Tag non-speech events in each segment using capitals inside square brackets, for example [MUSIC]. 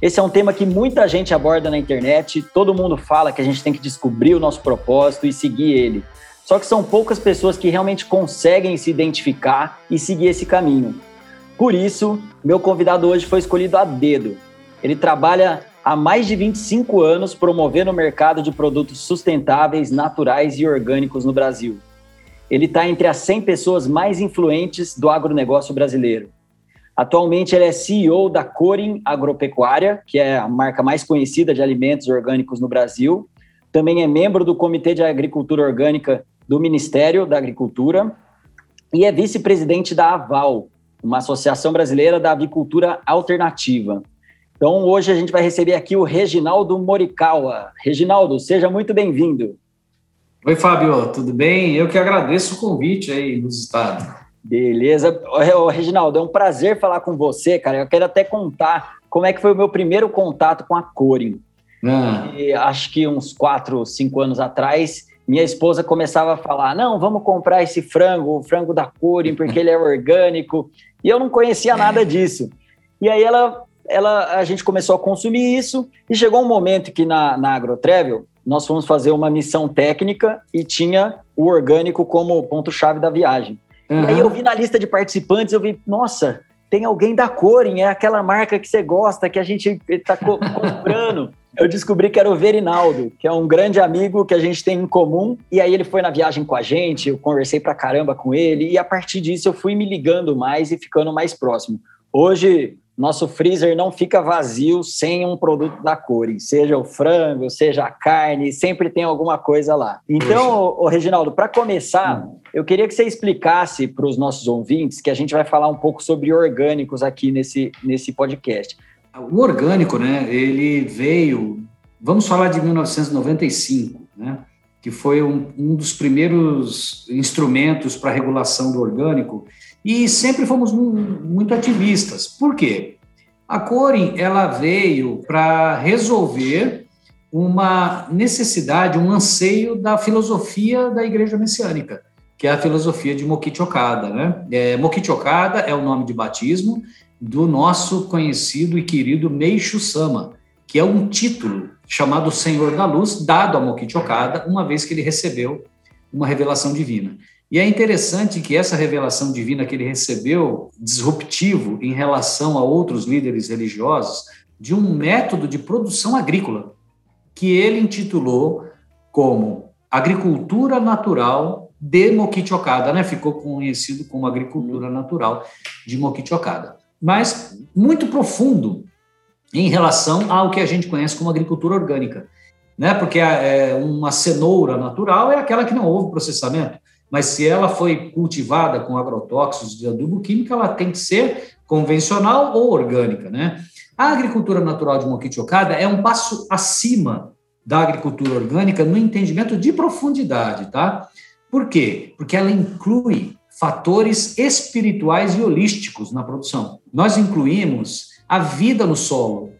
Esse é um tema que muita gente aborda na internet, todo mundo fala que a gente tem que descobrir o nosso propósito e seguir ele. Só que são poucas pessoas que realmente conseguem se identificar e seguir esse caminho. Por isso, meu convidado hoje foi escolhido a dedo. Ele trabalha há mais de 25 anos promovendo o mercado de produtos sustentáveis, naturais e orgânicos no Brasil. Ele está entre as 100 pessoas mais influentes do agronegócio brasileiro. Atualmente, ele é CEO da Corin Agropecuária, que é a marca mais conhecida de alimentos orgânicos no Brasil. Também é membro do Comitê de Agricultura Orgânica do Ministério da Agricultura e é vice-presidente da Aval, uma associação brasileira da avicultura alternativa. Então, hoje a gente vai receber aqui o Reginaldo Morikawa. Reginaldo, seja muito bem-vindo. Oi, Fábio, tudo bem? Eu que agradeço o convite aí nos Estados. Beleza. Ô, Reginaldo, é um prazer falar com você, cara. Eu quero até contar como é que foi o meu primeiro contato com a Corin. Ah. E, acho que uns quatro, cinco anos atrás, minha esposa começava a falar: não, vamos comprar esse frango, o frango da Corin, porque ele é orgânico. E eu não conhecia nada disso. E aí ela, ela, a gente começou a consumir isso, e chegou um momento que na, na AgroTravel nós fomos fazer uma missão técnica e tinha o orgânico como ponto-chave da viagem. Uhum. E aí eu vi na lista de participantes, eu vi, nossa, tem alguém da Corin, é aquela marca que você gosta, que a gente está co [LAUGHS] comprando. eu descobri que era o Verinaldo, que é um grande amigo que a gente tem em comum. E aí ele foi na viagem com a gente, eu conversei pra caramba com ele, e a partir disso eu fui me ligando mais e ficando mais próximo. Hoje, nosso freezer não fica vazio sem um produto da Core, seja o frango, seja a carne, sempre tem alguma coisa lá. Então, o Reginaldo, para começar, hum. eu queria que você explicasse para os nossos ouvintes que a gente vai falar um pouco sobre orgânicos aqui nesse, nesse podcast. O orgânico, né, ele veio, vamos falar de 1995, né, que foi um, um dos primeiros instrumentos para regulação do orgânico, e sempre fomos muito ativistas. Por quê? A Corin ela veio para resolver uma necessidade, um anseio da filosofia da Igreja Messiânica, que é a filosofia de Mokichi Okada. Né? É, Mokichi Okada é o nome de batismo do nosso conhecido e querido Meishu Sama, que é um título chamado Senhor da Luz, dado a Mokichi Okada, uma vez que ele recebeu uma revelação divina. E é interessante que essa revelação divina que ele recebeu, disruptivo em relação a outros líderes religiosos, de um método de produção agrícola, que ele intitulou como Agricultura Natural de Mokichi Okada, né? Ficou conhecido como Agricultura Natural de Mokichi Okada. Mas muito profundo em relação ao que a gente conhece como agricultura orgânica, né? Porque é uma cenoura natural é aquela que não houve processamento mas se ela foi cultivada com agrotóxicos de adubo químico, ela tem que ser convencional ou orgânica, né? A agricultura natural de Mokichi Okada é um passo acima da agricultura orgânica no entendimento de profundidade, tá? Por quê? Porque ela inclui fatores espirituais e holísticos na produção. Nós incluímos a vida no solo,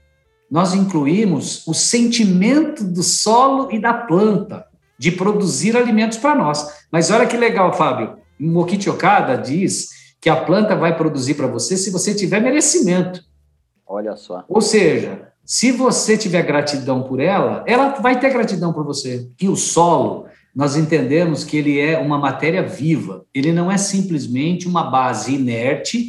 nós incluímos o sentimento do solo e da planta, de produzir alimentos para nós. Mas olha que legal, Fábio. Mokichi Okada diz que a planta vai produzir para você se você tiver merecimento. Olha só. Ou seja, se você tiver gratidão por ela, ela vai ter gratidão por você. E o solo, nós entendemos que ele é uma matéria viva. Ele não é simplesmente uma base inerte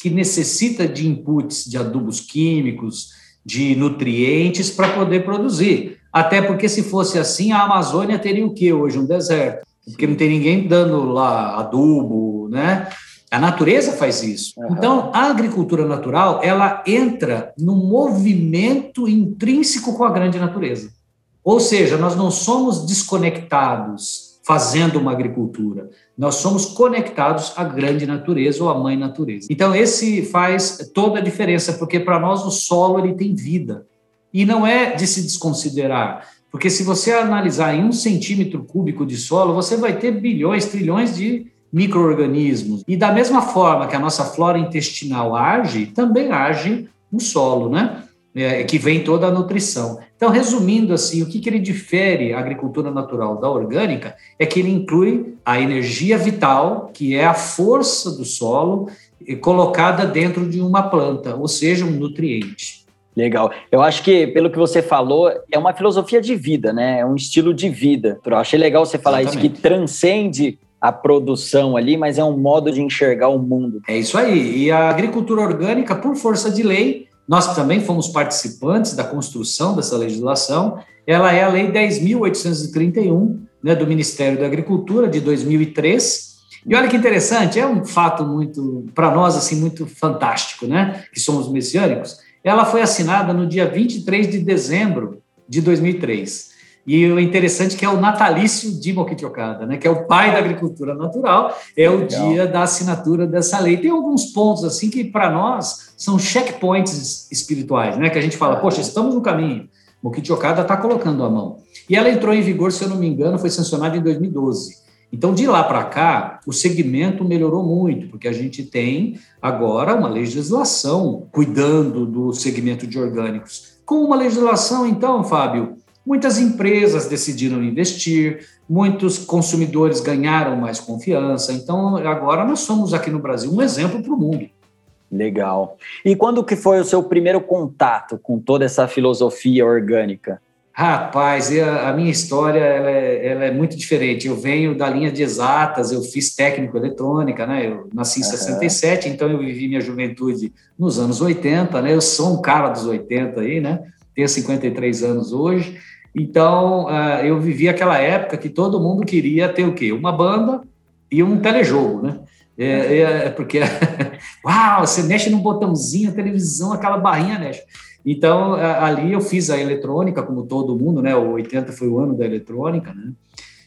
que necessita de inputs de adubos químicos, de nutrientes para poder produzir. Até porque se fosse assim, a Amazônia teria o quê hoje? Um deserto. Porque não tem ninguém dando lá adubo, né? A natureza faz isso. Uhum. Então, a agricultura natural, ela entra no movimento intrínseco com a grande natureza. Ou seja, nós não somos desconectados fazendo uma agricultura. Nós somos conectados à grande natureza ou à mãe natureza. Então, esse faz toda a diferença, porque para nós o solo ele tem vida. E não é de se desconsiderar, porque se você analisar em um centímetro cúbico de solo, você vai ter bilhões, trilhões de micro-organismos. E da mesma forma que a nossa flora intestinal age, também age o solo, né? É, que vem toda a nutrição. Então, resumindo assim, o que, que ele difere a agricultura natural da orgânica é que ele inclui a energia vital, que é a força do solo, colocada dentro de uma planta, ou seja, um nutriente. Legal. Eu acho que, pelo que você falou, é uma filosofia de vida, né? É um estilo de vida. Eu achei legal você falar Exatamente. isso, que transcende a produção ali, mas é um modo de enxergar o mundo. É isso aí. E a agricultura orgânica, por força de lei, nós também fomos participantes da construção dessa legislação. Ela é a Lei 10.831, né, do Ministério da Agricultura, de 2003. E olha que interessante, é um fato muito, para nós, assim, muito fantástico, né, que somos messiânicos. Ela foi assinada no dia 23 de dezembro de 2003. E o interessante é que é o natalício de Moquitiocada, né, que é o pai da agricultura natural, é o Legal. dia da assinatura dessa lei. Tem alguns pontos assim que para nós são checkpoints espirituais, né, que a gente fala, poxa, estamos no caminho. Moquitiocada está colocando a mão. E ela entrou em vigor, se eu não me engano, foi sancionada em 2012. Então, de lá para cá, o segmento melhorou muito, porque a gente tem agora uma legislação cuidando do segmento de orgânicos. Com uma legislação, então, Fábio, Muitas empresas decidiram investir, muitos consumidores ganharam mais confiança. Então, agora nós somos aqui no Brasil um exemplo para o mundo. Legal. E quando que foi o seu primeiro contato com toda essa filosofia orgânica? Rapaz, a, minha história ela é, ela é, muito diferente. Eu venho da linha de exatas, eu fiz técnico eletrônica, né? Eu nasci em uhum. 67, então eu vivi minha juventude nos anos 80, né? Eu sou um cara dos 80 aí, né? Tenho 53 anos hoje. Então, uh, eu vivi aquela época que todo mundo queria ter o quê? Uma banda e um telejogo, né? É, é, é porque, [LAUGHS] uau, você mexe num botãozinho, a televisão, aquela barrinha mexe. Então, ali eu fiz a eletrônica, como todo mundo, né? O 80 foi o ano da eletrônica, né?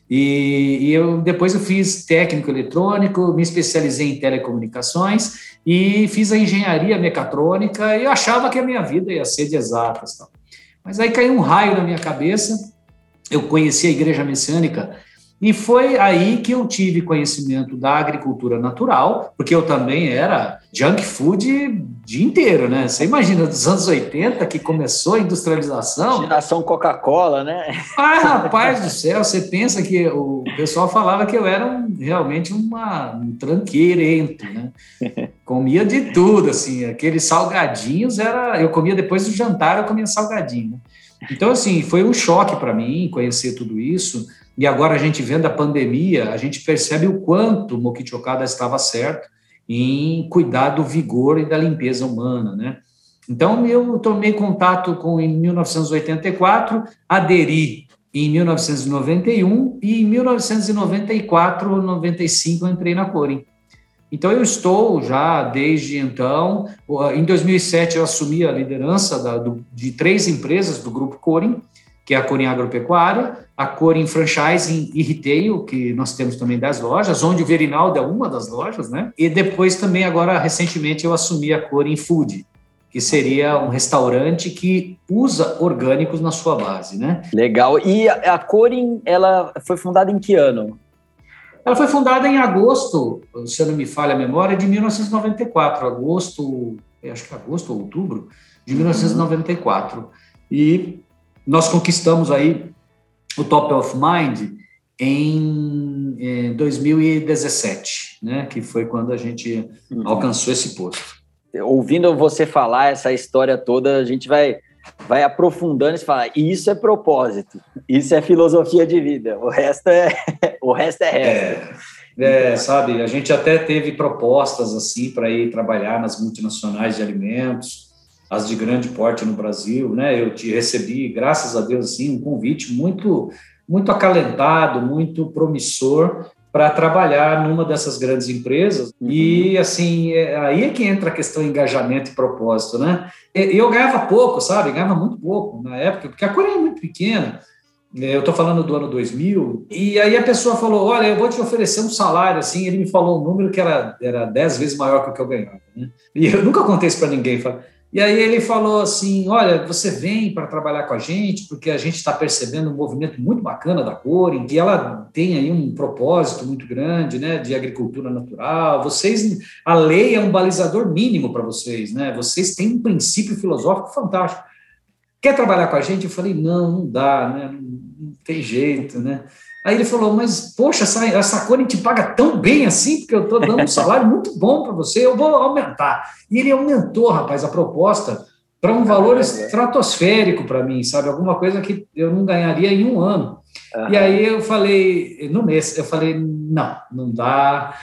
E, e, eu depois eu fiz técnico eletrônico, me especializei em telecomunicações e fiz a engenharia mecatrônica e eu achava que a minha vida ia ser de exatas. Tal. Mas aí caiu um raio na minha cabeça, eu conheci a igreja messiânica e foi aí que eu tive conhecimento da agricultura natural, porque eu também era junk food o dia inteiro, né? Você imagina, dos anos 80 que começou a industrialização. Geração Coca-Cola, né? Ah, rapaz do céu, você pensa que o pessoal falava que eu era um, realmente uma, um tranqueirento, né? Comia de tudo, assim, aqueles salgadinhos era. Eu comia depois do jantar, eu comia salgadinho. Né? Então, assim, foi um choque para mim conhecer tudo isso e agora a gente vendo a pandemia, a gente percebe o quanto o Mokichi Okada estava certo em cuidar do vigor e da limpeza humana, né? Então, eu tomei contato com em 1984, aderi em 1991 e em 1994, 95 entrei na Corin. Então, eu estou já desde então. Em 2007, eu assumi a liderança da, do, de três empresas do Grupo Corin, que é a Corin Agropecuária, a Corin Franchising e Retail, que nós temos também 10 lojas, onde o Verinaldo é uma das lojas, né? E depois também, agora, recentemente, eu assumi a Corin Food, que seria um restaurante que usa orgânicos na sua base, né? Legal. E a Corin, ela foi fundada em que ano? Ela foi fundada em agosto, se eu não me falha a memória, de 1994, agosto, acho que agosto ou outubro de 1994. Uhum. E nós conquistamos aí o Top of Mind em, em 2017, né? Que foi quando a gente uhum. alcançou esse posto. Ouvindo você falar essa história toda, a gente vai vai aprofundando e falar, isso é propósito, isso é filosofia de vida, o resto é [LAUGHS] o resto é resto. É, é, sabe, a gente até teve propostas assim para ir trabalhar nas multinacionais de alimentos, as de grande porte no Brasil, né? Eu te recebi, graças a Deus, assim, um convite muito, muito acalentado, muito promissor para trabalhar numa dessas grandes empresas. Uhum. E, assim, é, aí é que entra a questão de engajamento e propósito, né? Eu ganhava pouco, sabe? Ganhava muito pouco na época, porque a Coreia é muito pequena. Eu estou falando do ano 2000, e aí a pessoa falou: Olha, eu vou te oferecer um salário. Assim, ele me falou um número que era, era dez vezes maior que o que eu ganhava. Né? E eu nunca contei isso para ninguém. Falei, E aí ele falou assim: Olha, você vem para trabalhar com a gente, porque a gente está percebendo um movimento muito bacana da Corin, que ela tem aí um propósito muito grande, né, de agricultura natural. Vocês, a lei é um balizador mínimo para vocês, né? Vocês têm um princípio filosófico fantástico. Quer trabalhar com a gente? Eu falei: Não, não dá, né? Não tem jeito, né? Aí ele falou, mas, poxa, essa, essa Cone te paga tão bem assim, porque eu estou dando um salário muito bom para você, eu vou aumentar. E ele aumentou, rapaz, a proposta para um valor estratosférico para mim, sabe? Alguma coisa que eu não ganharia em um ano. Uhum. E aí eu falei, no mês, eu falei, não, não dá.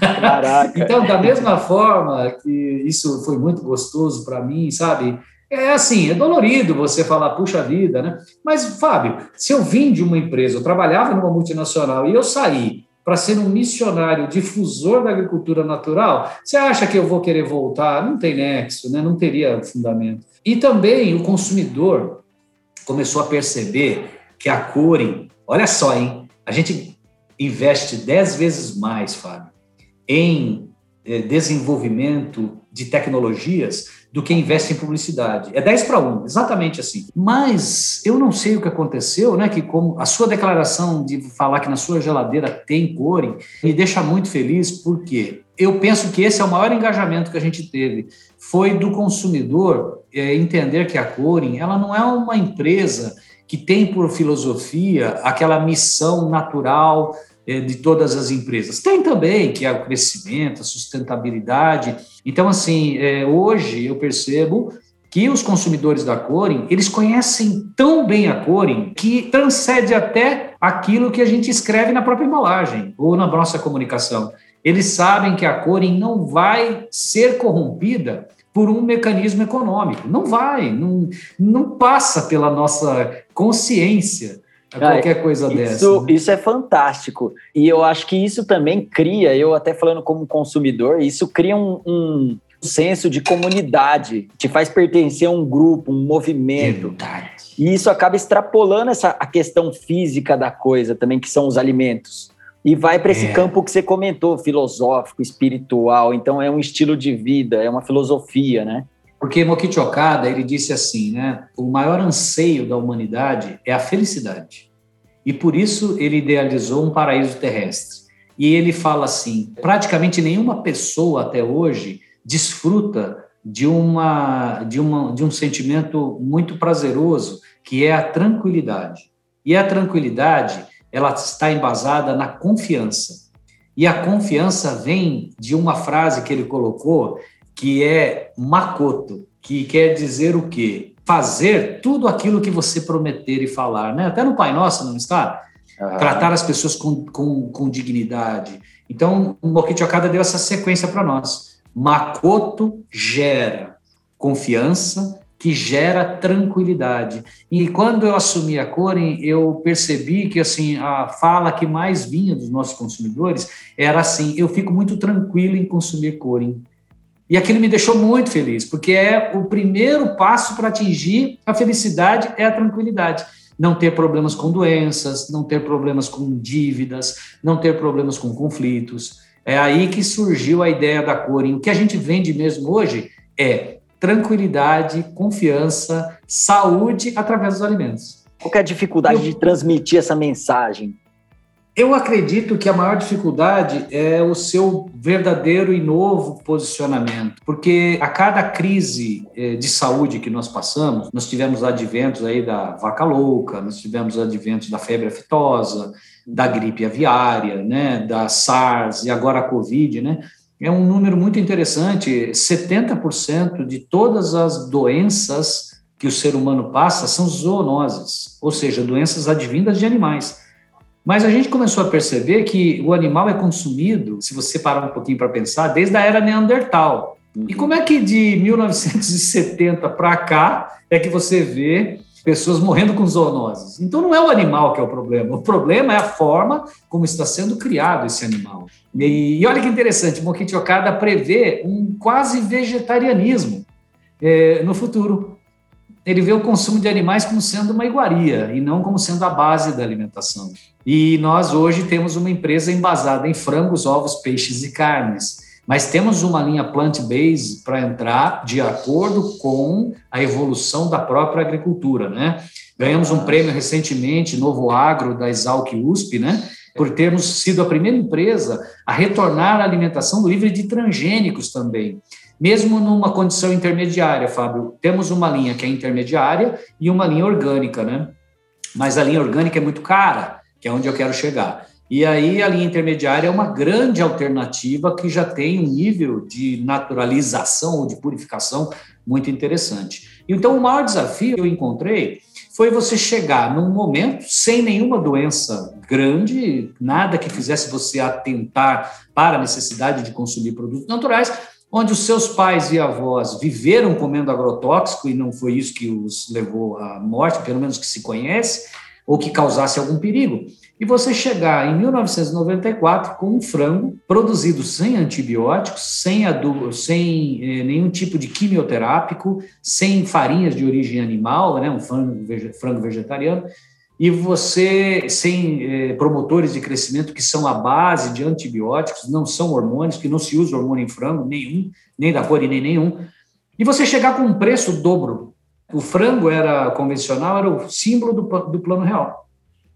Caraca. [LAUGHS] então, da mesma forma que isso foi muito gostoso para mim, sabe? É assim, é dolorido você falar, puxa vida, né? Mas, Fábio, se eu vim de uma empresa, eu trabalhava numa multinacional e eu saí para ser um missionário difusor da agricultura natural, você acha que eu vou querer voltar? Não tem nexo, né? não teria fundamento. E também o consumidor começou a perceber que a Corin, olha só, hein? A gente investe dez vezes mais, Fábio, em eh, desenvolvimento de tecnologias do que investe em publicidade. É 10 para 1, exatamente assim. Mas eu não sei o que aconteceu, né? Que como a sua declaração de falar que na sua geladeira tem core me deixa muito feliz, porque eu penso que esse é o maior engajamento que a gente teve. Foi do consumidor é, entender que a Corin ela não é uma empresa que tem por filosofia aquela missão natural de todas as empresas. Tem também, que é o crescimento, a sustentabilidade. Então, assim, é, hoje eu percebo que os consumidores da Corin, eles conhecem tão bem a Corin que transcende até aquilo que a gente escreve na própria embalagem ou na nossa comunicação. Eles sabem que a Corin não vai ser corrompida por um mecanismo econômico. Não vai, não, não passa pela nossa consciência a qualquer coisa isso, dessa. Né? Isso é fantástico. E eu acho que isso também cria, eu até falando como consumidor, isso cria um, um senso de comunidade, te faz pertencer a um grupo, um movimento. Verdade. E isso acaba extrapolando essa, a questão física da coisa também, que são os alimentos. E vai para esse é. campo que você comentou, filosófico, espiritual. Então é um estilo de vida, é uma filosofia, né? Porque Mokichi Okada, ele disse assim, né? O maior anseio da humanidade é a felicidade. E por isso ele idealizou um paraíso terrestre. E ele fala assim: praticamente nenhuma pessoa até hoje desfruta de uma de uma de um sentimento muito prazeroso, que é a tranquilidade. E a tranquilidade, ela está embasada na confiança. E a confiança vem de uma frase que ele colocou, que é makoto, que quer dizer o quê? Fazer tudo aquilo que você prometer e falar, né? Até no Pai Nosso, não está? Uhum. Tratar as pessoas com, com, com dignidade. Então, o Mokichi Okada deu essa sequência para nós. Makoto gera confiança, que gera tranquilidade. E quando eu assumi a Coren, eu percebi que assim a fala que mais vinha dos nossos consumidores era assim: eu fico muito tranquilo em consumir Coren. E aquilo me deixou muito feliz, porque é o primeiro passo para atingir a felicidade é a tranquilidade. Não ter problemas com doenças, não ter problemas com dívidas, não ter problemas com conflitos. É aí que surgiu a ideia da Corin. O que a gente vende mesmo hoje é tranquilidade, confiança, saúde através dos alimentos. Qual é a dificuldade Eu... de transmitir essa mensagem? Eu acredito que a maior dificuldade é o seu verdadeiro e novo posicionamento, porque a cada crise eh, de saúde que nós passamos, nós tivemos adventos aí da vaca louca, nós tivemos adventos da febre aftosa, da gripe aviária, né, da SARS e agora a Covid, né? É um número muito interessante, 70% de todas as doenças que o ser humano passa são zoonoses, ou seja, doenças advindas de animais. Mas a gente começou a perceber que o animal é consumido, se você parar um pouquinho para pensar, desde a era Neandertal. Uhum. E como é que de 1970 para cá é que você vê pessoas morrendo com zoonoses? Então não é o animal que é o problema, o problema é a forma como está sendo criado esse animal. E, e olha que interessante, Mokichi Okada prevê um quase vegetarianismo é, no futuro ele vê o consumo de animais como sendo uma iguaria e não como sendo a base da alimentação. E nós hoje temos uma empresa embasada em frangos, ovos, peixes e carnes. Mas temos uma linha plant-based para entrar de acordo com a evolução da própria agricultura, né? Ganhamos um prêmio recentemente, Novo Agro, da Exalc USP, né? Por termos sido a primeira empresa a retornar à alimentação livre de transgênicos também. Mesmo numa condição intermediária, Fábio, temos uma linha que é intermediária e uma linha orgânica, né? Mas a linha orgânica é muito cara, que é onde eu quero chegar. E aí a linha intermediária é uma grande alternativa que já tem um nível de naturalização ou de purificação muito interessante. Então, o maior desafio que eu encontrei foi você chegar num momento sem nenhuma doença grande, nada que fizesse você atentar para a necessidade de consumir produtos naturais, onde os seus pais e avós viveram comendo agrotóxico e não foi isso que os levou à morte, pelo menos que se conhece, ou que causasse algum perigo. E você chegar em 1994 com um frango produzido sem antibióticos, sem adubo, sem eh, nenhum tipo de quimioterápico, sem farinhas de origem animal, né, um frango, frango vegetariano, e você sem eh, promotores de crescimento que são a base de antibióticos, não são hormônios, que não se usa hormônio em frango nenhum, nem da cor e nem nenhum, e você chegar com um preço dobro. O frango era convencional, era o símbolo do, do plano real.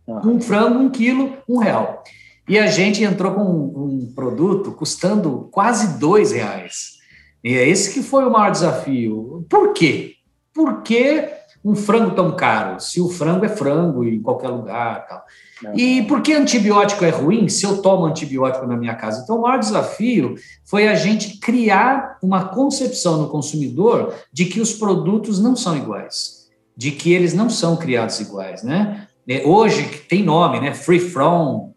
Um frango, um quilo, um real. E a gente entrou com um, um produto custando quase dois reais. E é esse que foi o maior desafio. Por quê? Por que um frango tão caro? Se o frango é frango em qualquer lugar. Tal. E por que antibiótico é ruim se eu tomo antibiótico na minha casa? Então, o maior desafio foi a gente criar uma concepção no consumidor de que os produtos não são iguais, de que eles não são criados iguais, né? É, hoje tem nome, né? Free From,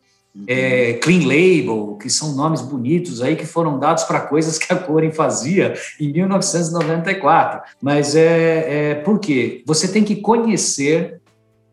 é, Clean Label, que são nomes bonitos aí que foram dados para coisas que a Coren fazia em 1994. Mas é, é por quê? Você tem que conhecer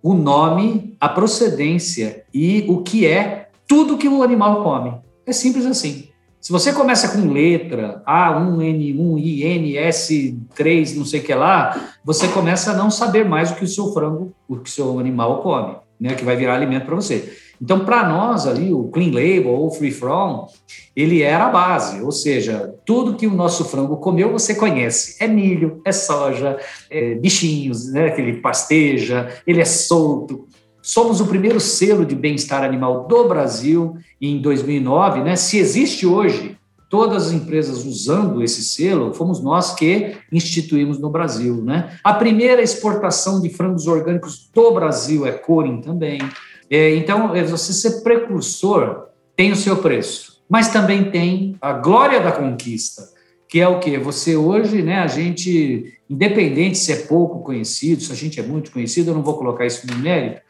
o nome, a procedência e o que é tudo que o animal come. É simples assim. Se você começa com letra A1N1 INS3, não sei o que lá, você começa a não saber mais o que o seu frango, o que o seu animal come, né, que vai virar alimento para você. Então, para nós ali, o Clean Label ou Free From, ele era a base, ou seja, tudo que o nosso frango comeu você conhece. É milho, é soja, é bichinhos, né, que ele pasteja, ele é solto. Somos o primeiro selo de bem-estar animal do Brasil em 2009. Né? Se existe hoje todas as empresas usando esse selo, fomos nós que instituímos no Brasil. Né? A primeira exportação de frangos orgânicos do Brasil é Corin também. É, então, é, você ser precursor tem o seu preço, mas também tem a glória da conquista, que é o que você hoje, né? A gente, independente se é pouco conhecido, se a gente é muito conhecido, eu não vou colocar isso no mérito,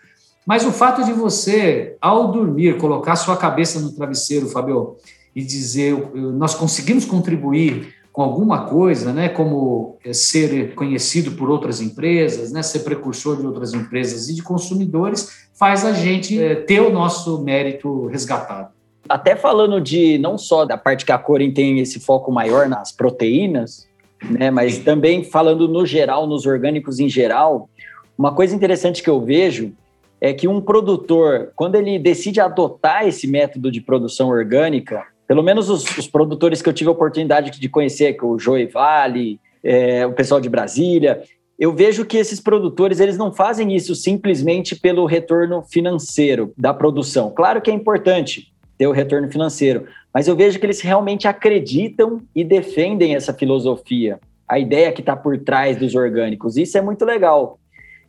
mas o fato de você, ao dormir, colocar sua cabeça no travesseiro, Fabio, e dizer nós conseguimos contribuir com alguma coisa, né, como eh, ser conhecido por outras empresas, né, ser precursor de outras empresas e de consumidores, faz a gente é, ter o nosso mérito resgatado. Até falando de não só da parte que a Corin tem esse foco maior nas proteínas, né, mas também falando no geral, nos orgânicos em geral, uma coisa interessante que eu vejo é que um produtor, quando ele decide adotar esse método de produção orgânica, pelo menos os, os produtores que eu tive a oportunidade de conhecer, que é o Joey Vale, é, o pessoal de Brasília, eu vejo que esses produtores eles não fazem isso simplesmente pelo retorno financeiro da produção. Claro que é importante ter o retorno financeiro, mas eu vejo que eles realmente acreditam e defendem essa filosofia, a ideia que está por trás dos orgânicos. Isso é muito legal.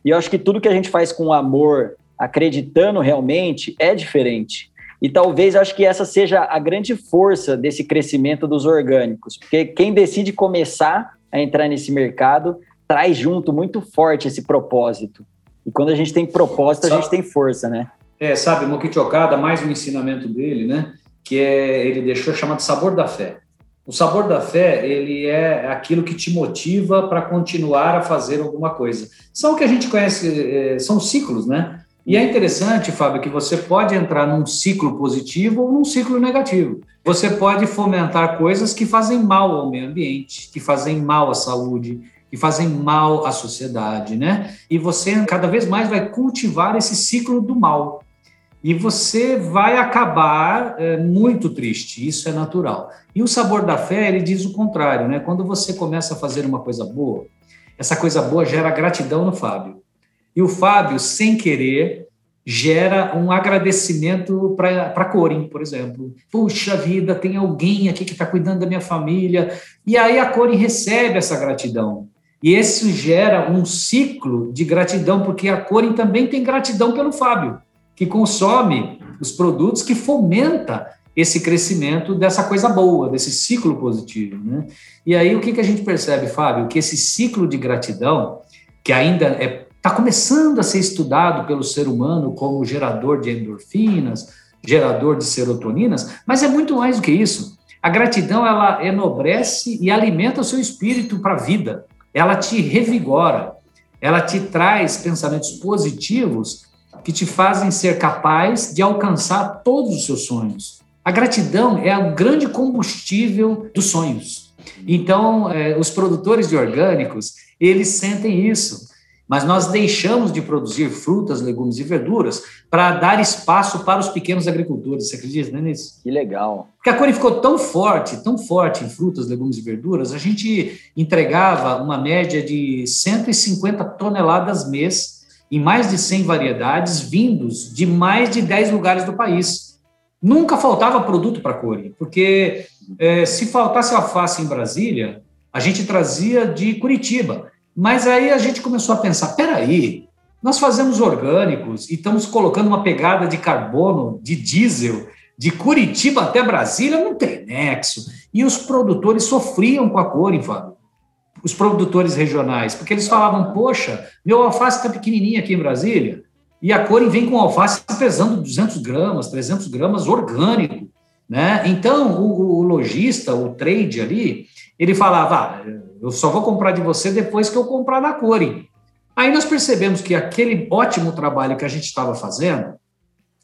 E eu acho que tudo que a gente faz com amor, acreditando realmente, é diferente. E talvez acho que essa seja a grande força desse crescimento dos orgânicos, porque quem decide começar a entrar nesse mercado traz junto muito forte esse propósito. E quando a gente tem propósito, a gente tem força, né? É, sabe, Mokichi Okada, mais um ensinamento dele, né? Que é, ele deixou chamado sabor da fé. O sabor da fé, ele é aquilo que te motiva para continuar a fazer alguma coisa. São o que a gente conhece, é, são ciclos, né? E é interessante, Fábio, que você pode entrar num ciclo positivo ou num ciclo negativo. Você pode fomentar coisas que fazem mal ao meio ambiente, que fazem mal à saúde, que fazem mal à sociedade, né? E você cada vez mais vai cultivar esse ciclo do mal. e você vai acabar é, muito triste, isso é natural. E o sabor da fé, ele diz o contrário, né? Quando você começa a fazer uma coisa boa, essa coisa boa gera gratidão no Fábio. E o Fábio, sem querer, gera um agradecimento para a Corin, por exemplo. Puxa vida, tem alguém aqui que está cuidando da minha família. E aí a Corin recebe essa gratidão. E isso gera um ciclo de gratidão, porque a Corin também tem gratidão pelo Fábio que consome os produtos que fomenta esse crescimento dessa coisa boa, desse ciclo positivo. Né? E aí o que, que a gente percebe, Fábio? Que esse ciclo de gratidão, que ainda é, tá começando a ser estudado pelo ser humano como gerador de endorfinas, gerador de serotoninas, mas é muito mais do que isso. A gratidão ela enobrece e alimenta o seu espírito para a vida. Ela te revigora, ela te traz pensamentos positivos que te fazem ser capaz de alcançar todos os seus sonhos. A gratidão é o grande combustível dos sonhos. Então, é, os produtores de orgânicos, eles sentem isso. Mas nós deixamos de produzir frutas, legumes e verduras para dar espaço para os pequenos agricultores. Você acredita né, nisso? Que legal. Porque a Cone ficou tão forte, tão forte em frutas, legumes e verduras, a gente entregava uma média de 150 toneladas mês em mais de 100 variedades, vindos de mais de 10 lugares do país. Nunca faltava produto para a Core, porque é, se faltasse alface em Brasília, a gente trazia de Curitiba. Mas aí a gente começou a pensar: peraí, nós fazemos orgânicos e estamos colocando uma pegada de carbono, de diesel, de Curitiba até Brasília, não tem nexo. E os produtores sofriam com a Core, Fábio os produtores regionais, porque eles falavam, poxa, meu alface está pequenininho aqui em Brasília, e a Core vem com alface pesando 200 gramas, 300 gramas orgânico, né? Então, o, o lojista, o trade ali, ele falava, ah, eu só vou comprar de você depois que eu comprar na Core. Aí nós percebemos que aquele ótimo trabalho que a gente estava fazendo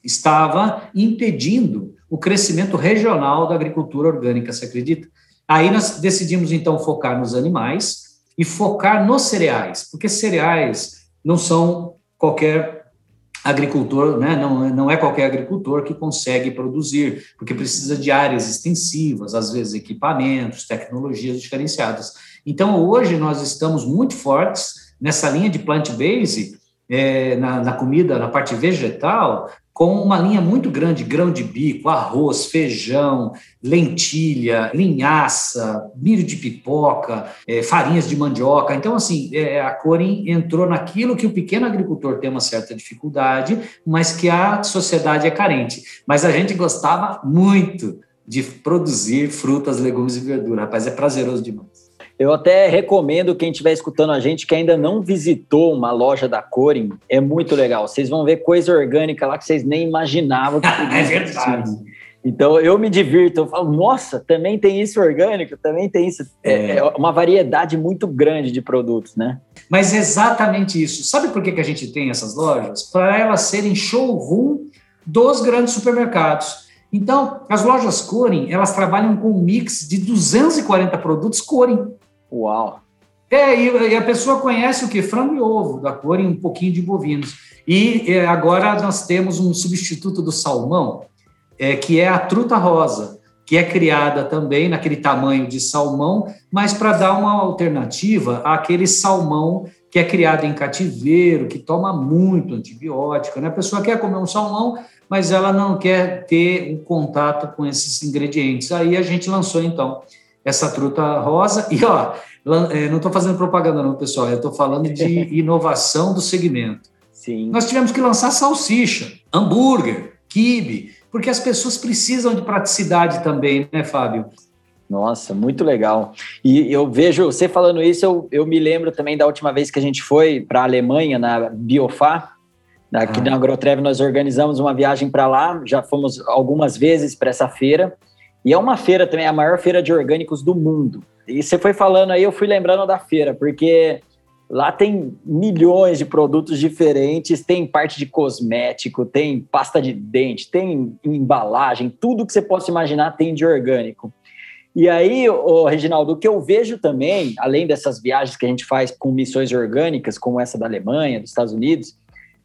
estava impedindo o crescimento regional da agricultura orgânica, você acredita? Aí nós decidimos, então, focar nos animais e focar nos cereais, porque cereais não são qualquer agricultor, né? não, não é qualquer agricultor que consegue produzir, porque precisa de áreas extensivas, às vezes equipamentos, tecnologias diferenciadas. Então, hoje nós estamos muito fortes nessa linha de plant-based, é, na, na, comida, na parte vegetal, com uma linha muito grande, grão de bico, arroz, feijão, lentilha, linhaça, milho de pipoca, é, farinhas de mandioca. Então, assim, é, a Corin entrou naquilo que o pequeno agricultor tem uma certa dificuldade, mas que a sociedade é carente. Mas a gente gostava muito de produzir frutas, legumes e verduras. Rapaz, é prazeroso demais. Eu até recomendo quem estiver escutando a gente que ainda não visitou uma loja da Corin, é muito legal. Vocês vão ver coisa orgânica lá que vocês nem imaginavam que [LAUGHS] É verdade. Então eu me divirto, eu falo, nossa, também tem isso orgânico, também tem isso. É, é uma variedade muito grande de produtos, né? Mas exatamente isso. Sabe por que, que a gente tem essas lojas? Para elas serem showroom dos grandes supermercados. Então, as lojas Corin, elas trabalham com um mix de 240 produtos Corin. Uau! É, e, a pessoa conhece o que? Frango e ovo, da cor e um pouquinho de bovinos. E é, agora nós temos um substituto do salmão, é, que é a truta rosa, que é criada também naquele tamanho de salmão, mas para dar uma alternativa àquele salmão que é criado em cativeiro, que toma muito antibiótico. Né? A pessoa quer comer um salmão, mas ela não quer ter um contato com esses ingredientes. Aí a gente lançou, então, essa truta rosa. E, ó, é, não estou fazendo propaganda, não, pessoal, eu estou falando de [LAUGHS] inovação do segmento. Sim. Nós tivemos que lançar salsicha, hambúrguer, quibe, porque as pessoas precisam de praticidade também, né, Fábio? Nossa, muito legal. E eu vejo, você falando isso, eu, eu me lembro também da última vez que a gente foi para a Alemanha, na Biofá, aqui ah. na Agrotrev, nós organizamos uma viagem para lá, já fomos algumas vezes para essa feira, e é uma feira também, a maior feira de orgânicos do mundo. E você foi falando aí, eu fui lembrando da feira, porque lá tem milhões de produtos diferentes, tem parte de cosmético, tem pasta de dente, tem embalagem, tudo que você possa imaginar tem de orgânico. E aí, o Reginaldo, o que eu vejo também, além dessas viagens que a gente faz com missões orgânicas, como essa da Alemanha, dos Estados Unidos,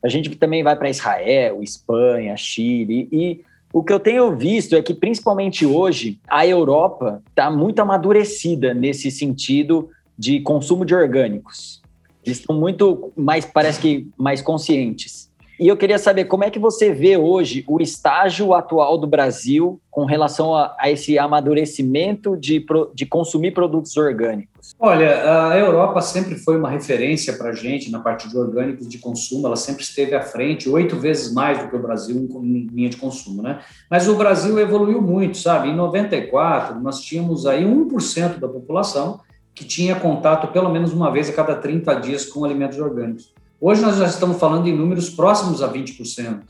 A gente também vai para Israel, Espanha, Chile e o que eu tenho visto é que, principalmente hoje, a Europa está muito amadurecida nesse sentido de consumo de orgânicos. Eles estão muito mais, parece que, mais conscientes. E eu queria saber como é que você vê hoje o estágio atual do Brasil com relação a, a esse amadurecimento de, de consumir produtos orgânicos. Olha, a Europa sempre foi uma referência para a gente na parte de orgânicos de consumo, ela sempre esteve à frente, oito vezes mais do que o Brasil em linha de consumo, né? Mas o Brasil evoluiu muito, sabe? Em 94, nós tínhamos aí 1% da população que tinha contato pelo menos uma vez a cada 30 dias com alimentos orgânicos. Hoje nós já estamos falando em números próximos a 20%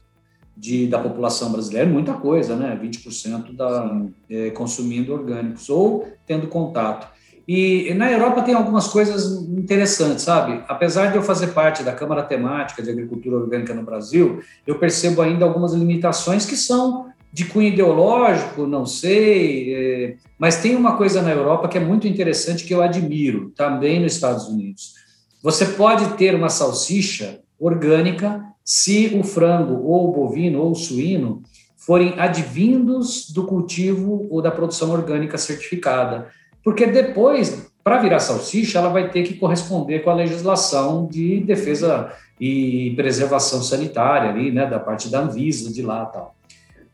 de, da população brasileira, muita coisa, né? 20% da, é, consumindo orgânicos ou tendo contato. E na Europa tem algumas coisas interessantes, sabe? Apesar de eu fazer parte da Câmara Temática de Agricultura Orgânica no Brasil, eu percebo ainda algumas limitações que são de cunho ideológico, não sei, é, mas tem uma coisa na Europa que é muito interessante que eu admiro, também nos Estados Unidos. Você pode ter uma salsicha orgânica se o frango, ou o bovino, ou o suíno forem advindos do cultivo ou da produção orgânica certificada. Porque depois, para virar salsicha, ela vai ter que corresponder com a legislação de defesa e preservação sanitária ali, né, da parte da Anvisa de lá tal.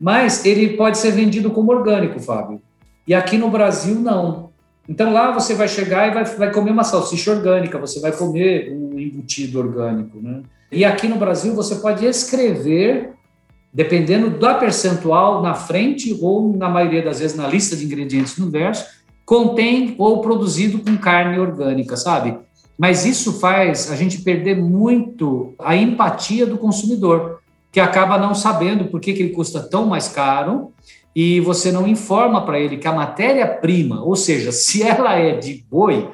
Mas ele pode ser vendido como orgânico, Fábio. E aqui no Brasil não. Então lá você vai chegar e vai, vai comer uma salsicha orgânica, você vai comer um embutido orgânico, né? E aqui no Brasil você pode escrever, dependendo da percentual na frente ou na maioria das vezes na lista de ingredientes no verso, contém ou produzido com carne orgânica, sabe? Mas isso faz a gente perder muito a empatia do consumidor, que acaba não sabendo por que, que ele custa tão mais caro e você não informa para ele que a matéria-prima, ou seja, [LAUGHS] se ela é de boi,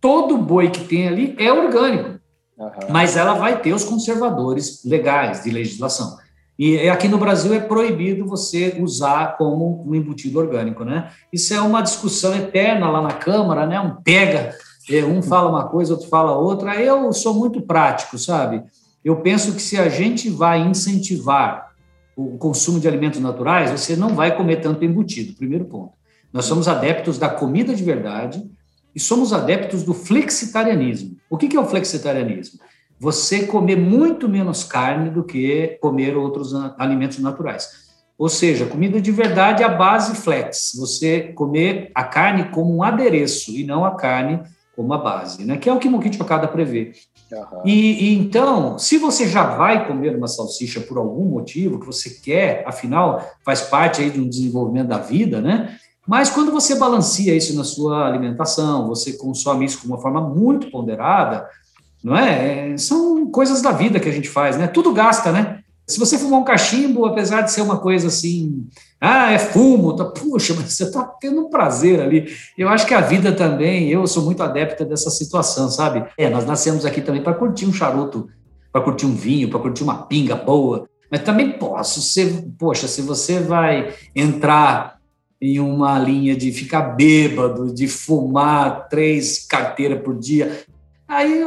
todo boi que tem ali é orgânico, uhum. mas ela vai ter os conservadores legais de legislação. E aqui no Brasil é proibido você usar como um embutido orgânico, né? Isso é uma discussão eterna lá na Câmara, né? Um pega, é, um fala uma coisa, outro fala outra. Eu sou muito prático, sabe? Eu penso que se a gente vai incentivar o consumo de alimentos naturais, você não vai comer tanto embutido, primeiro ponto. Nós somos adeptos da comida de verdade e somos adeptos do flexitarianismo. O que é o flexitarianismo? Você comer muito menos carne do que comer outros alimentos naturais. Ou seja, comida de verdade é a base flex. Você comer a carne como um adereço e não a carne como a base, né? que é o que Mokichi Okada prevê. Uhum. E, e, então, se você já vai comer uma salsicha por algum motivo que você quer, afinal, faz parte aí de um desenvolvimento da vida, né? Mas quando você balanceia isso na sua alimentação, você consome isso com uma forma muito ponderada, não é? é são coisas da vida que a gente faz, né? Tudo gasta, né? Se você fumar um cachimbo, apesar de ser uma coisa assim, ah, é fumo, tá, puxa, mas você está tendo um prazer ali. Eu acho que a vida também, eu sou muito adepta dessa situação, sabe? É, nós nascemos aqui também para curtir um charuto, para curtir um vinho, para curtir uma pinga boa, mas também posso ser, poxa, se você vai entrar em uma linha de ficar bêbado, de fumar três carteiras por dia, aí,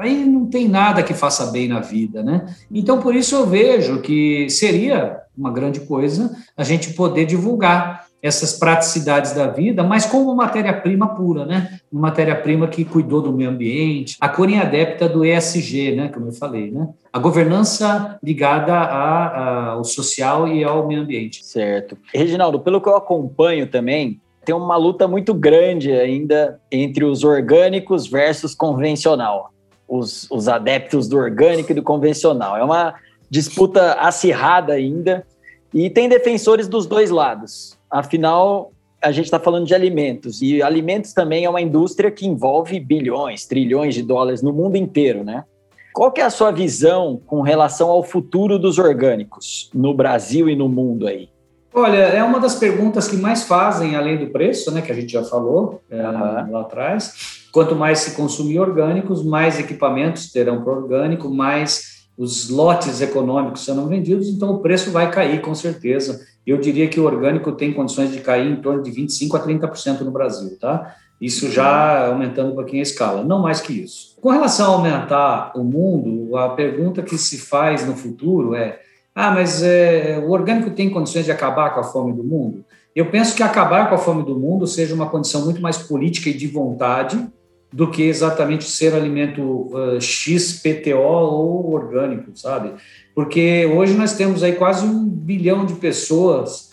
aí não tem nada que faça bem na vida, né? Então, por isso eu vejo que seria uma grande coisa a gente poder divulgar essas praticidades da vida, mas como matéria-prima pura, né? Uma matéria-prima que cuidou do meio ambiente. A Corin adepta do ESG, né? Como eu falei, né? A governança ligada ao social e ao meio ambiente. Certo. Reginaldo, pelo que eu acompanho também, tem uma luta muito grande ainda entre os orgânicos versus convencional. Os, os adeptos do orgânico e do convencional. É uma disputa acirrada ainda e tem defensores dos dois lados. Afinal, a gente está falando de alimentos e alimentos também é uma indústria que envolve bilhões, trilhões de dólares no mundo inteiro, né? Qual que é a sua visão com relação ao futuro dos orgânicos no Brasil e no mundo aí? Olha, é uma das perguntas que mais fazem, além do preço, né, que a gente já falou é, uhum. lá atrás. Quanto mais se consumir orgânicos, mais equipamentos terão para orgânico, mais os lotes econômicos serão vendidos, então o preço vai cair com certeza. eu diria que o orgânico tem condições de cair em torno de 25% a 30% no Brasil, tá? Isso já aumentando um pouquinho a escala, não mais que isso. Com relação a aumentar o mundo, a pergunta que se faz no futuro é: ah, mas é, o orgânico tem condições de acabar com a fome do mundo? Eu penso que acabar com a fome do mundo seja uma condição muito mais política e de vontade do que exatamente ser alimento uh, X, PTO ou orgânico, sabe? Porque hoje nós temos aí quase um bilhão de pessoas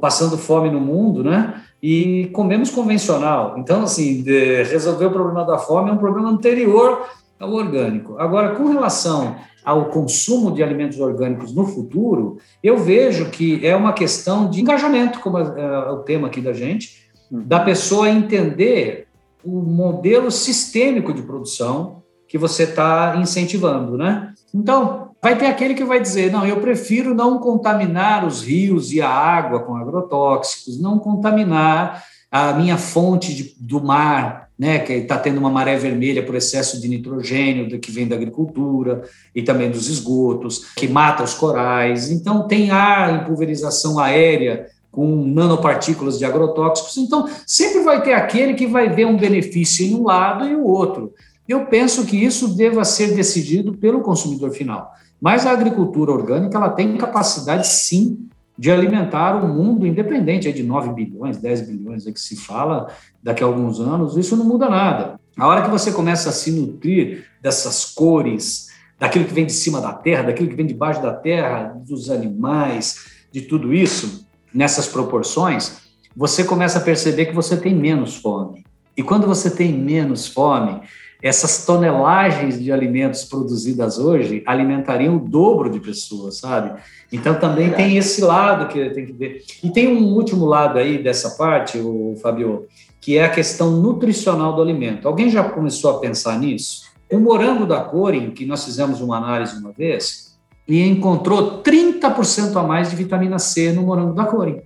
passando fome no mundo, né? E comemos convencional. Então, assim, resolver o problema da fome é um problema anterior ao orgânico. Agora, com relação ao consumo de alimentos orgânicos no futuro, eu vejo que é uma questão de engajamento, como é, o tema aqui da gente, uhum. da pessoa entender o modelo sistêmico de produção que você está incentivando, né? Então, vai ter aquele que vai dizer, não, eu prefiro não contaminar os rios e a água com agrotóxicos, não contaminar a minha fonte de, do mar, né, que está tendo uma maré vermelha por excesso de nitrogênio que vem da agricultura e também dos esgotos, que mata os corais. Então, tem ar em pulverização aérea com nanopartículas de agrotóxicos. Então, sempre vai ter aquele que vai ver um benefício em um lado e o outro. Eu penso que isso deva ser decidido pelo consumidor final. Mas a agricultura orgânica ela tem capacidade, sim, de alimentar um mundo independente de 9 bilhões, 10 bilhões é que se fala daqui a alguns anos, isso não muda nada. A hora que você começa a se nutrir dessas cores, daquilo que vem de cima da terra, daquilo que vem debaixo da terra, dos animais, de tudo isso, nessas proporções, você começa a perceber que você tem menos fome. E quando você tem menos fome, essas tonelagens de alimentos produzidas hoje alimentariam o dobro de pessoas, sabe? Então também tem esse lado que tem que ver. E tem um último lado aí dessa parte, o Fabio, que é a questão nutricional do alimento. Alguém já começou a pensar nisso? O morango da Corin, que nós fizemos uma análise uma vez, e encontrou 30% a mais de vitamina C no morango da Corin.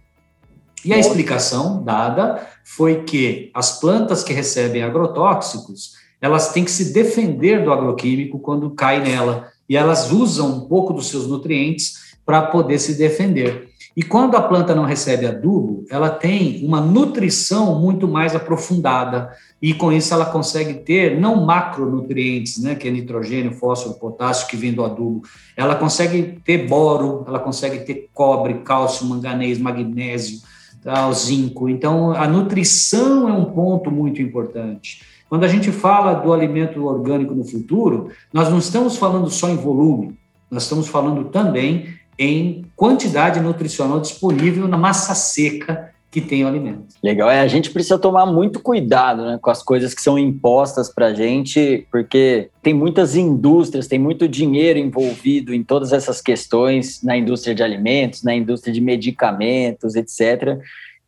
E a explicação dada foi que as plantas que recebem agrotóxicos, elas têm que se defender do agroquímico quando cai nela, e elas usam um pouco dos seus nutrientes para poder se defender. E quando a planta não recebe adubo, ela tem uma nutrição muito mais aprofundada e com isso ela consegue ter não macronutrientes, né, que é nitrogênio, fósforo, potássio que vem do adubo. Ela consegue ter boro, ela consegue ter cobre, cálcio, manganês, magnésio, tá, zinco. Então a nutrição é um ponto muito importante. Quando a gente fala do alimento orgânico no futuro, nós não estamos falando só em volume, nós estamos falando também em quantidade nutricional disponível na massa seca que tem o alimento. Legal, é, a gente precisa tomar muito cuidado né, com as coisas que são impostas para a gente, porque tem muitas indústrias, tem muito dinheiro envolvido em todas essas questões, na indústria de alimentos, na indústria de medicamentos, etc.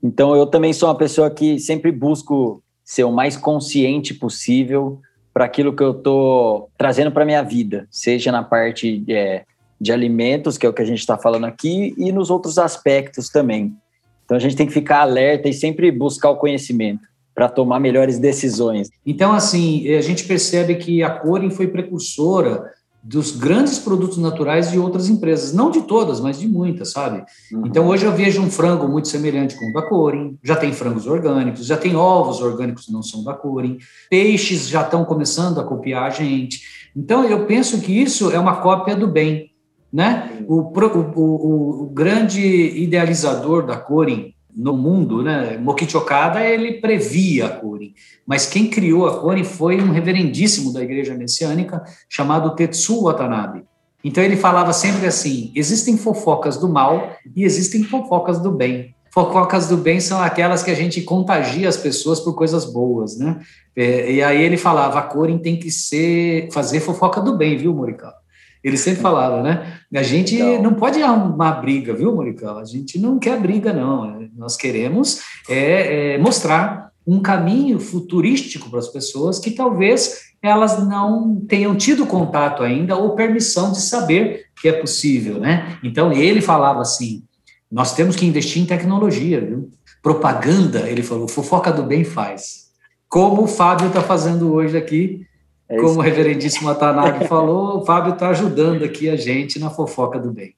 Então, eu também sou uma pessoa que sempre busco ser o mais consciente possível para aquilo que eu estou trazendo para minha vida, seja na parte é, de alimentos, que é o que a gente está falando aqui, e nos outros aspectos também. Então a gente tem que ficar alerta e sempre buscar o conhecimento para tomar melhores decisões. Então, assim, a gente percebe que a Corin foi precursora dos grandes produtos naturais de outras empresas, não de todas, mas de muitas, sabe? Uhum. Então hoje eu vejo um frango muito semelhante com o da Corin, já tem frangos orgânicos, já tem ovos orgânicos que não são da Corin, peixes já estão começando a copiar a gente. Então eu penso que isso é uma cópia do bem. Né? O, o, o, grande idealizador da Corin no mundo, né? Mokichi ele previa a Corin, mas quem criou a Corin foi um reverendíssimo da igreja messiânica chamado Tetsu Watanabe. Então ele falava sempre assim: existem fofocas do mal e existem fofocas do bem. Fofocas do bem são aquelas que a gente contagia as pessoas por coisas boas, né? É, e aí ele falava: a Corin tem que ser fazer fofoca do bem, viu, Morikawa? Ele sempre falava, né? A gente então, não pode arrumar briga, viu, Morical? A gente não quer briga, não. Nós queremos é, é mostrar um caminho futurístico para as pessoas que talvez elas não tenham tido contato ainda ou permissão de saber que é possível, né? Então ele falava assim: nós temos que investir em tecnologia, viu? Propaganda, ele falou, fofoca do bem faz. Como o Fábio está fazendo hoje aqui é Como o reverendíssimo Atanabe falou, o Fábio está ajudando aqui a gente na fofoca do bem.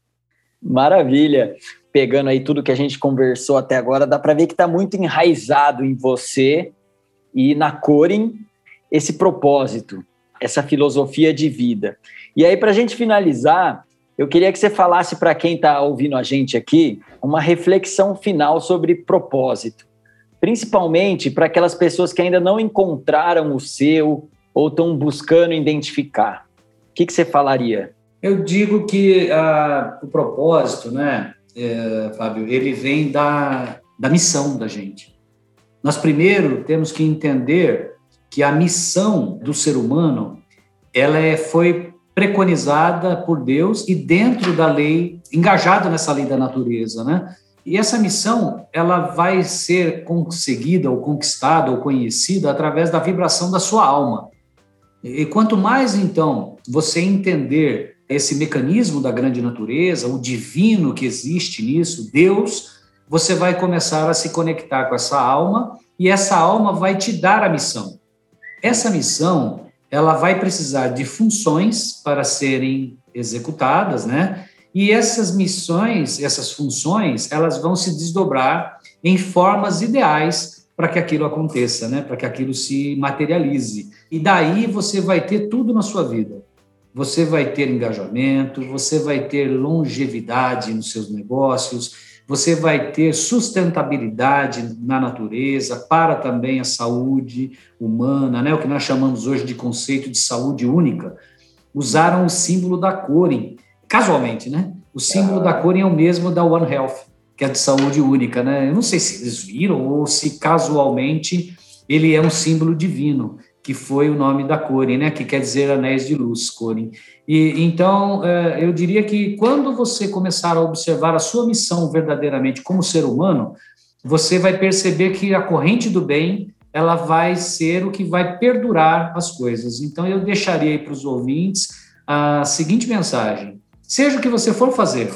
Maravilha. Pegando aí tudo que a gente conversou até agora, dá para ver que está muito enraizado em você e na Corin esse propósito, essa filosofia de vida. E aí, para a gente finalizar, eu queria que você falasse para quem está ouvindo a gente aqui uma reflexão final sobre propósito, principalmente para aquelas pessoas que ainda não encontraram o seu ou estão buscando identificar. O que, que você falaria? Eu digo que ah, o propósito, né, é, Fábio, ele vem da, da missão da gente. Nós primeiro temos que entender que a missão do ser humano ela é, foi preconizada por Deus e dentro da lei, engajado nessa lei da natureza, né? E essa missão, ela vai ser conseguida ou conquistada ou conhecida através da vibração da sua alma. E quanto mais então você entender esse mecanismo da grande natureza, o divino que existe nisso, Deus, você vai começar a se conectar com essa alma e essa alma vai te dar a missão. Essa missão, ela vai precisar de funções para serem executadas, né? E essas missões, essas funções, elas vão se desdobrar em formas ideais para que aquilo aconteça, né? Para que aquilo se materialize. E daí você vai ter tudo na sua vida. Você vai ter engajamento, você vai ter longevidade nos seus negócios, você vai ter sustentabilidade na natureza, para também a saúde humana, né? o que nós chamamos hoje de conceito de saúde única. Usaram o símbolo da Corin, casualmente, né? O símbolo ah. da Corin é o mesmo da One Health, que é de saúde única, né? Eu não sei se eles viram ou se casualmente ele é um símbolo divino que foi o nome da Corin, né, que quer dizer anéis de luz, Corin. E então é, eu diria que quando você começar a observar a sua missão verdadeiramente como ser humano, você vai perceber que a corrente do bem ela vai ser o que vai perdurar as coisas. Então eu deixaria aí para os ouvintes a seguinte mensagem: seja o que você for fazer,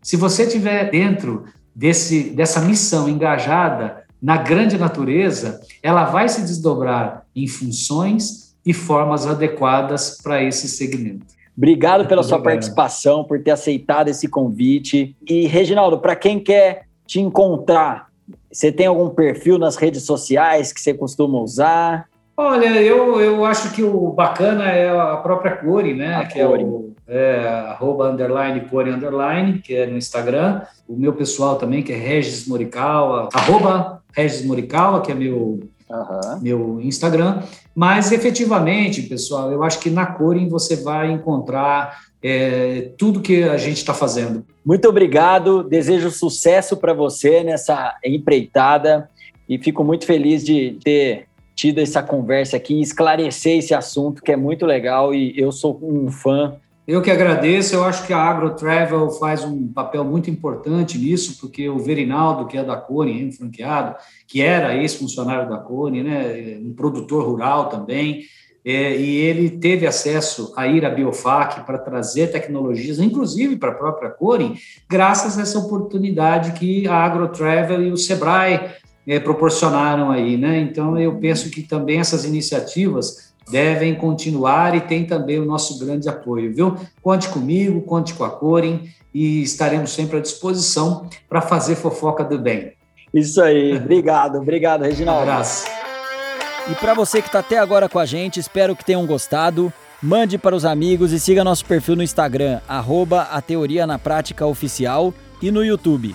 se você estiver dentro desse dessa missão engajada na grande natureza, ela vai se desdobrar em funções e formas adequadas para esse segmento. Obrigado pela sua participação, por ter aceitado esse convite. E, Reginaldo, para quem quer te encontrar, você tem algum perfil nas redes sociais que você costuma usar? Olha, eu, eu acho que o bacana é a própria Core, né? A que Core. é o é, arroba underline Core underline, que é no Instagram. O meu pessoal também, que é Regis Morikawa, arroba Regis Morikawa, que é meu, uhum. meu Instagram. Mas, efetivamente, pessoal, eu acho que na Corin você vai encontrar é, tudo que a gente está fazendo. Muito obrigado, desejo sucesso para você nessa empreitada e fico muito feliz de ter tido essa conversa aqui, esclarecer esse assunto que é muito legal e eu sou um fã eu que agradeço, eu acho que a AgroTravel faz um papel muito importante nisso, porque o Verinaldo, que é da Cone, franqueado, que era ex-funcionário da Cone, né, um produtor rural também, é, e ele teve acesso a ir à Biofac para trazer tecnologias, inclusive para a própria Cone, graças a essa oportunidade que a AgroTravel e o Sebrae é, proporcionaram aí, né? Então, eu penso que também essas iniciativas devem continuar e tem também o nosso grande apoio, viu? Conte comigo, conte com a Corem e estaremos sempre à disposição para fazer fofoca do bem. Isso aí, obrigado, obrigado, Reginaldo. Um abraço. E para você que está até agora com a gente, espero que tenham gostado. Mande para os amigos e siga nosso perfil no Instagram, arroba a Teoria na Prática Oficial e no YouTube.